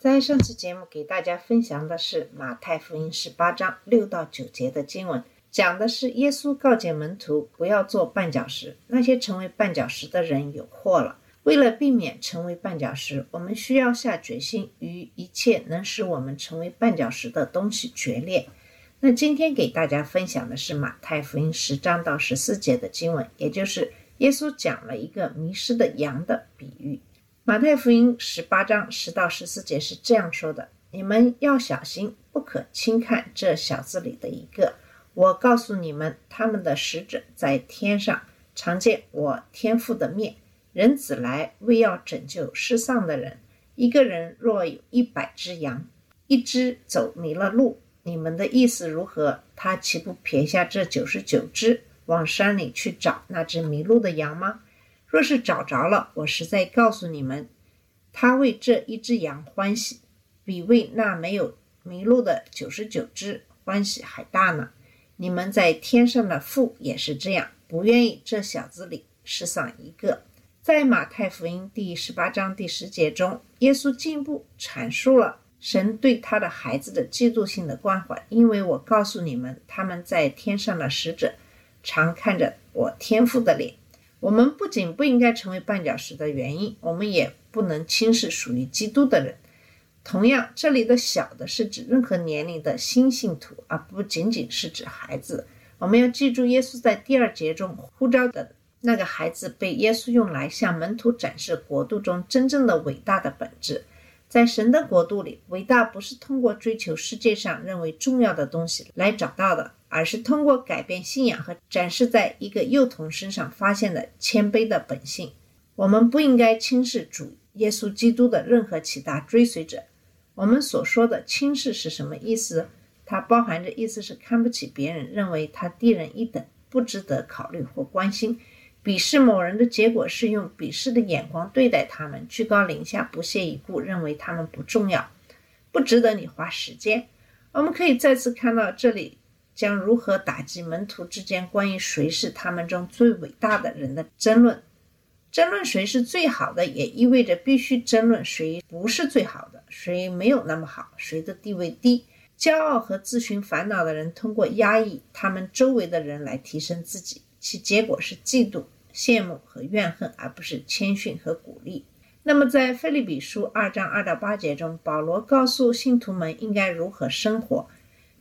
在上次节目给大家分享的是马太福音十八章六到九节的经文，讲的是耶稣告诫门徒不要做绊脚石，那些成为绊脚石的人有祸了。为了避免成为绊脚石，我们需要下决心与一切能使我们成为绊脚石的东西决裂。那今天给大家分享的是马太福音十章到十四节的经文，也就是耶稣讲了一个迷失的羊的比喻。马太福音十八章十到十四节是这样说的：“你们要小心，不可轻看这小子里的一个。我告诉你们，他们的使者在天上常见我天父的面。人子来为要拯救失丧的人。一个人若有一百只羊，一只走迷了路，你们的意思如何？他岂不撇下这九十九只，往山里去找那只迷路的羊吗？”若是找着了，我实在告诉你们，他为这一只羊欢喜，比为那没有迷路的九十九只欢喜还大呢。你们在天上的父也是这样，不愿意这小子里失丧一个。在马太福音第十八章第十节中，耶稣进一步阐述了神对他的孩子的嫉妒性的关怀，因为我告诉你们，他们在天上的使者常看着我天父的脸。我们不仅不应该成为绊脚石的原因，我们也不能轻视属于基督的人。同样，这里的“小的”是指任何年龄的新信徒，而不仅仅是指孩子。我们要记住，耶稣在第二节中呼召的那个孩子，被耶稣用来向门徒展示国度中真正的伟大的本质。在神的国度里，伟大不是通过追求世界上认为重要的东西来找到的。而是通过改变信仰和展示在一个幼童身上发现的谦卑的本性。我们不应该轻视主耶稣基督的任何其他追随者。我们所说的轻视是什么意思？它包含着意思是看不起别人，认为他低人一等，不值得考虑或关心。鄙视某人的结果是用鄙视的眼光对待他们，居高临下，不屑一顾，认为他们不重要，不值得你花时间。我们可以再次看到这里。将如何打击门徒之间关于谁是他们中最伟大的人的争论？争论谁是最好的，也意味着必须争论谁不是最好的，谁没有那么好，谁的地位低。骄傲和自寻烦恼的人通过压抑他们周围的人来提升自己，其结果是嫉妒、羡慕和怨恨，而不是谦逊和鼓励。那么，在菲利比书二章二到八节中，保罗告诉信徒们应该如何生活。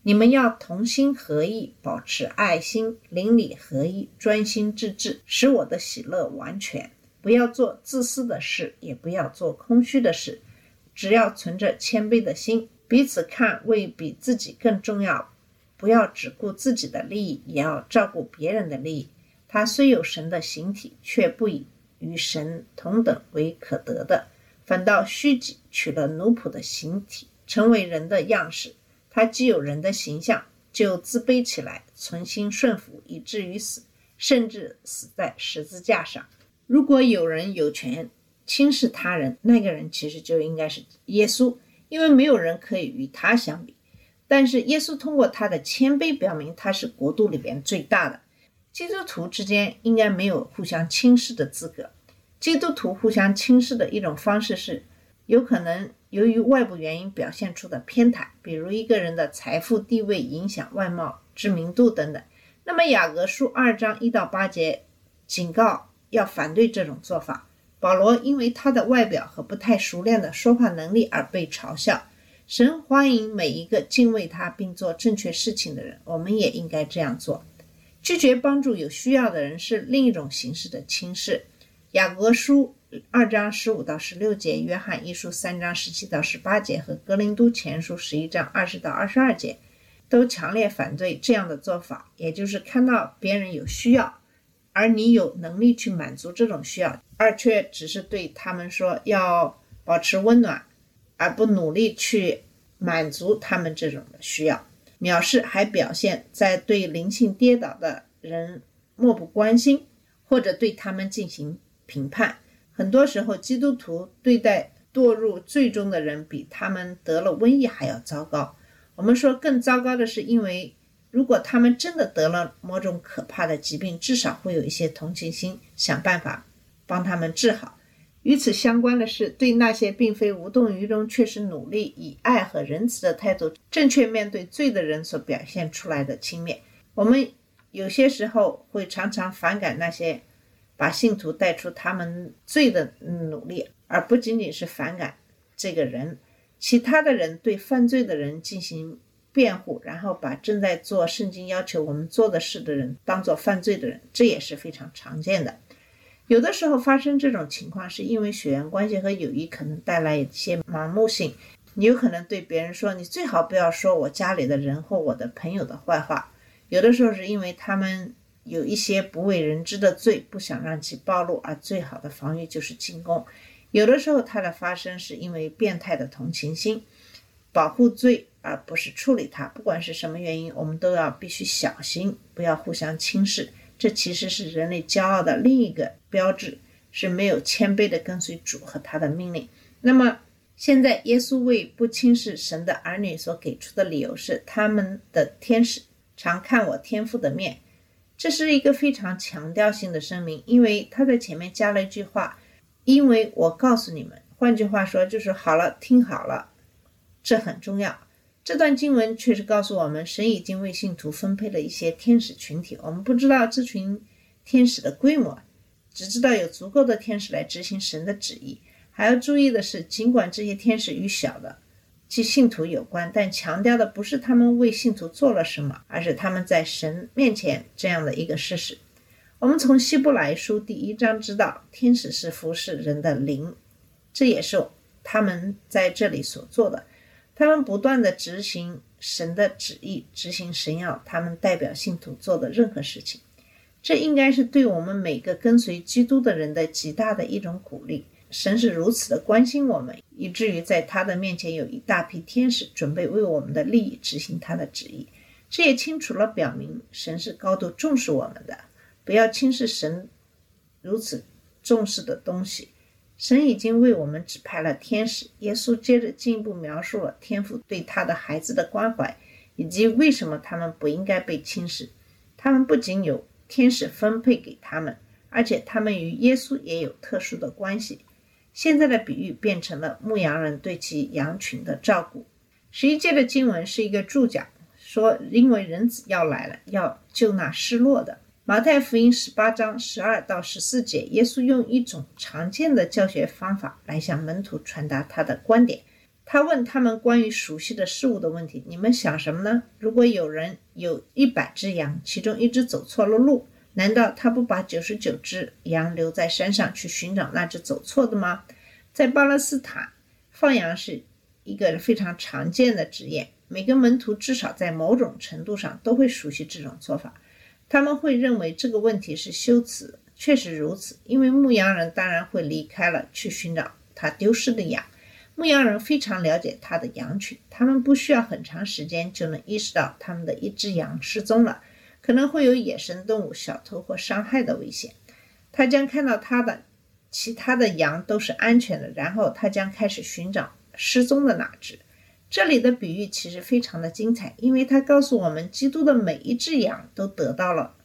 你们要同心合意，保持爱心，邻里合一，专心致志，使我的喜乐完全。不要做自私的事，也不要做空虚的事，只要存着谦卑的心，彼此看为比自己更重要。不要只顾自己的利益，也要照顾别人的利益。他虽有神的形体，却不以与神同等为可得的，反倒虚己，取了奴仆的形体，成为人的样式。他既有人的形象，就自卑起来，存心顺服，以至于死，甚至死在十字架上。如果有人有权轻视他人，那个人其实就应该是耶稣，因为没有人可以与他相比。但是耶稣通过他的谦卑，表明他是国度里边最大的。基督徒之间应该没有互相轻视的资格。基督徒互相轻视的一种方式是，有可能。由于外部原因表现出的偏袒，比如一个人的财富、地位影响外貌、知名度等等，那么雅各书二章一到八节警告要反对这种做法。保罗因为他的外表和不太熟练的说话能力而被嘲笑。神欢迎每一个敬畏他并做正确事情的人，我们也应该这样做。拒绝帮助有需要的人是另一种形式的轻视。雅各书。二章十五到十六节，约翰一书三章十七到十八节和格林都前书十一章二十到二十二节，都强烈反对这样的做法。也就是看到别人有需要，而你有能力去满足这种需要，而却只是对他们说要保持温暖，而不努力去满足他们这种的需要。藐视还表现在对灵性跌倒的人漠不关心，或者对他们进行评判。很多时候，基督徒对待堕入最终的人比他们得了瘟疫还要糟糕。我们说更糟糕的是，因为如果他们真的得了某种可怕的疾病，至少会有一些同情心，想办法帮他们治好。与此相关的是，对那些并非无动于衷，却是努力以爱和仁慈的态度正确面对罪的人所表现出来的轻蔑。我们有些时候会常常反感那些把信徒带出他们罪的努力，而不仅仅是反感这个人。其他的人对犯罪的人进行辩护，然后把正在做圣经要求我们做的事的人当做犯罪的人，这也是非常常见的。有的时候发生这种情况，是因为血缘关系和友谊可能带来一些盲目性。你有可能对别人说：“你最好不要说我家里的人或我的朋友的坏话。”有的时候是因为他们有一些不为人知的罪，不想让其暴露，而最好的防御就是进攻。有的时候它的发生是因为变态的同情心，保护罪而不是处理它。不管是什么原因，我们都要必须小心，不要互相轻视。这其实是人类骄傲的另一个标志，是没有谦卑的跟随主和他的命令。那么，现在耶稣为不轻视神的儿女所给出的理由是，他们的天使常看我天父的面。这是一个非常强调性的声明，因为他在前面加了一句话：“因为我告诉你们。”换句话说，就是好了，听好了，这很重要。这段经文确实告诉我们，神已经为信徒分配了一些天使群体。我们不知道这群天使的规模，只知道有足够的天使来执行神的旨意。还要注意的是，尽管这些天使与小的即信徒有关，但强调的不是他们为信徒做了什么，而是他们在神面前这样的一个事实。我们从希伯来书第一章知道，天使是服侍人的灵，这也是他们在这里所做的。他们不断的执行神的旨意，执行神要他们代表信徒做的任何事情，这应该是对我们每个跟随基督的人的极大的一种鼓励。神是如此的关心我们，以至于在他的面前有一大批天使准备为我们的利益执行他的旨意。这也清楚了表明神是高度重视我们的，不要轻视神如此重视的东西。神已经为我们指派了天使。耶稣接着进一步描述了天父对他的孩子的关怀，以及为什么他们不应该被轻视。他们不仅有天使分配给他们，而且他们与耶稣也有特殊的关系。现在的比喻变成了牧羊人对其羊群的照顾。十一节的经文是一个注脚，说因为人子要来了，要救那失落的。马太福音十八章十二到十四节，耶稣用一种常见的教学方法来向门徒传达他的观点。他问他们关于熟悉的事物的问题：“你们想什么呢？如果有人有一百只羊，其中一只走错了路，难道他不把九十九只羊留在山上去寻找那只走错的吗？”在巴勒斯坦，放羊是一个非常常见的职业，每个门徒至少在某种程度上都会熟悉这种做法。他们会认为这个问题是羞耻，确实如此，因为牧羊人当然会离开了去寻找他丢失的羊。牧羊人非常了解他的羊群，他们不需要很长时间就能意识到他们的一只羊失踪了，可能会有野生动物、小偷或伤害的危险。他将看到他的其他的羊都是安全的，然后他将开始寻找失踪的那只。这里的比喻其实非常的精彩，因为它告诉我们，基督的每一只羊都得到了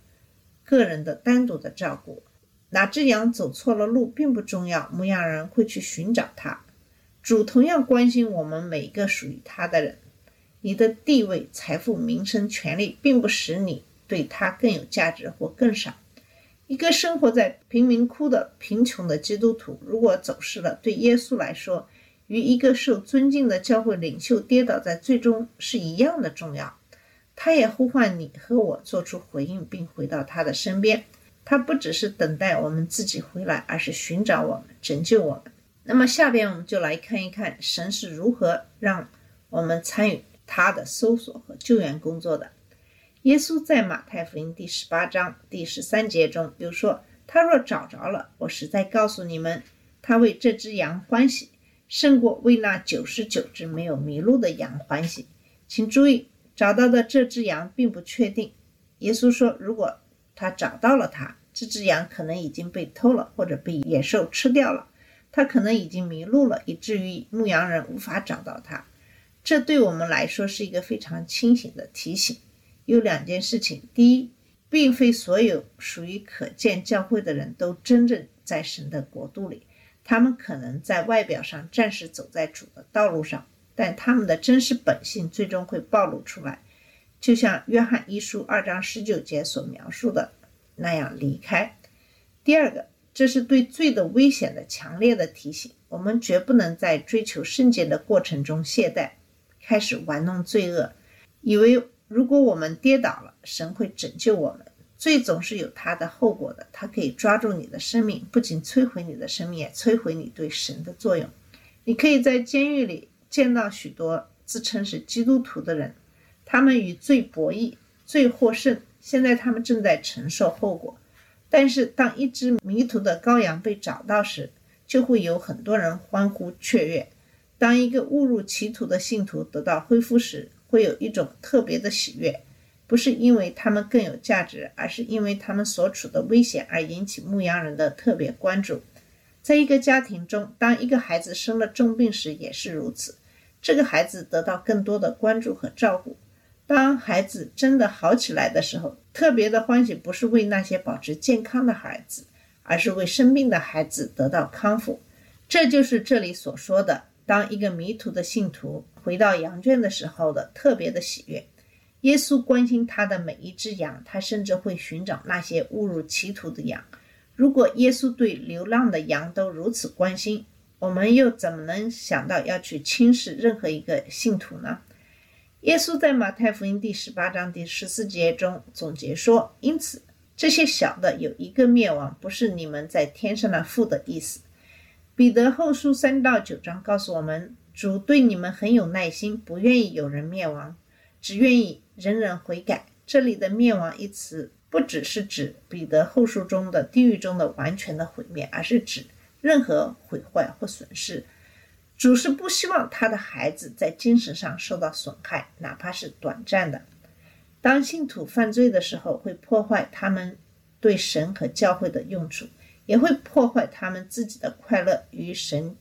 个人的单独的照顾。哪只羊走错了路并不重要，牧羊人会去寻找它。主同样关心我们每一个属于他的人。你的地位、财富、名声、权利，并不使你对他更有价值或更少。一个生活在贫民窟的贫穷的基督徒，如果走失了，对耶稣来说，与一个受尊敬的教会领袖跌倒在最终是一样的重要。他也呼唤你和我做出回应，并回到他的身边。他不只是等待我们自己回来，而是寻找我们，拯救我们。那么，下边我们就来看一看神是如何让我们参与他的搜索和救援工作的。耶稣在马太福音第十八章第十三节中，比如说：“他若找着了，我实在告诉你们，他为这只羊欢喜。”胜过为那九十九只没有迷路的羊欢喜。请注意，找到的这只羊并不确定。耶稣说，如果他找到了它，这只羊可能已经被偷了，或者被野兽吃掉了。它可能已经迷路了，以至于牧羊人无法找到它。这对我们来说是一个非常清醒的提醒。有两件事情：第一，并非所有属于可见教会的人都真正在神的国度里，他们可能在外表上暂时走在主的道路上，但他们的真实本性最终会暴露出来，就像约翰一书二章十九节所描述的那样离开。第二个。这是对罪的危险的强烈的提醒。我们绝不能在追求圣洁的过程中懈怠，开始玩弄罪恶，以为如果我们跌倒了，神会拯救我们。罪总是有它的后果的，它可以抓住你的生命，不仅摧毁你的生命，也摧毁你对神的作用。你可以在监狱里见到许多自称是基督徒的人，他们与罪博弈，罪获胜，现在他们正在承受后果。但是，当一只迷途的羔羊被找到时，就会有很多人欢呼雀跃；当一个误入歧途的信徒得到恢复时，会有一种特别的喜悦，不是因为他们更有价值，而是因为他们所处的危险而引起牧羊人的特别关注。在一个家庭中，当一个孩子生了重病时也是如此，这个孩子得到更多的关注和照顾。当孩子真的好起来的时候，特别的欢喜不是为那些保持健康的孩子，而是为生病的孩子得到康复。这就是这里所说的，当一个迷途的信徒回到羊圈的时候的特别的喜悦。耶稣关心他的每一只羊，他甚至会寻找那些误入歧途的羊。如果耶稣对流浪的羊都如此关心，我们又怎么能想到要去轻视任何一个信徒呢？耶稣在马太福音第十八章第十四节中总结说：“因此，这些小的有一个灭亡，不是你们在天上的父的意思。”彼得后书三到九章告诉我们，主对你们很有耐心，不愿意有人灭亡，只愿意人人悔改。这里的“灭亡”一词，不只是指彼得后书中的地狱中的完全的毁灭，而是指任何毁坏或损失。主是不希望他的孩子在精神上受到损害，哪怕是短暂的。当信徒犯罪的时候，会破坏他们对神和教会的用处，也会破坏他们自己的快乐与神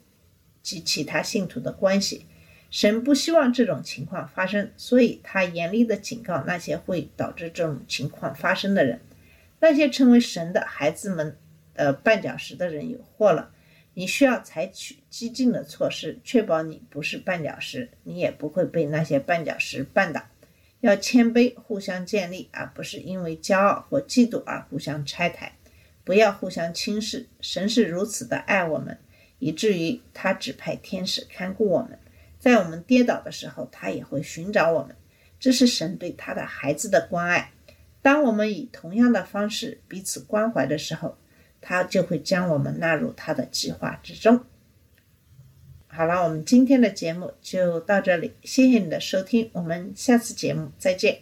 及其他信徒的关系。神不希望这种情况发生，所以他严厉地警告那些会导致这种情况发生的人。那些成为神的孩子们的绊脚石的人有祸了。你需要采取激进的措施，确保你不是绊脚石，你也不会被那些绊脚石绊倒。要谦卑，互相建立，而不是因为骄傲或嫉妒而互相拆台。不要互相轻视。神是如此的爱我们，以至于他指派天使看顾我们，在我们跌倒的时候，他也会寻找我们。这是神对他的孩子的关爱。当我们以同样的方式彼此关怀的时候，他就会将我们纳入他的计划之中。好了，我们今天的节目就到这里，谢谢你的收听，我们下次节目再见。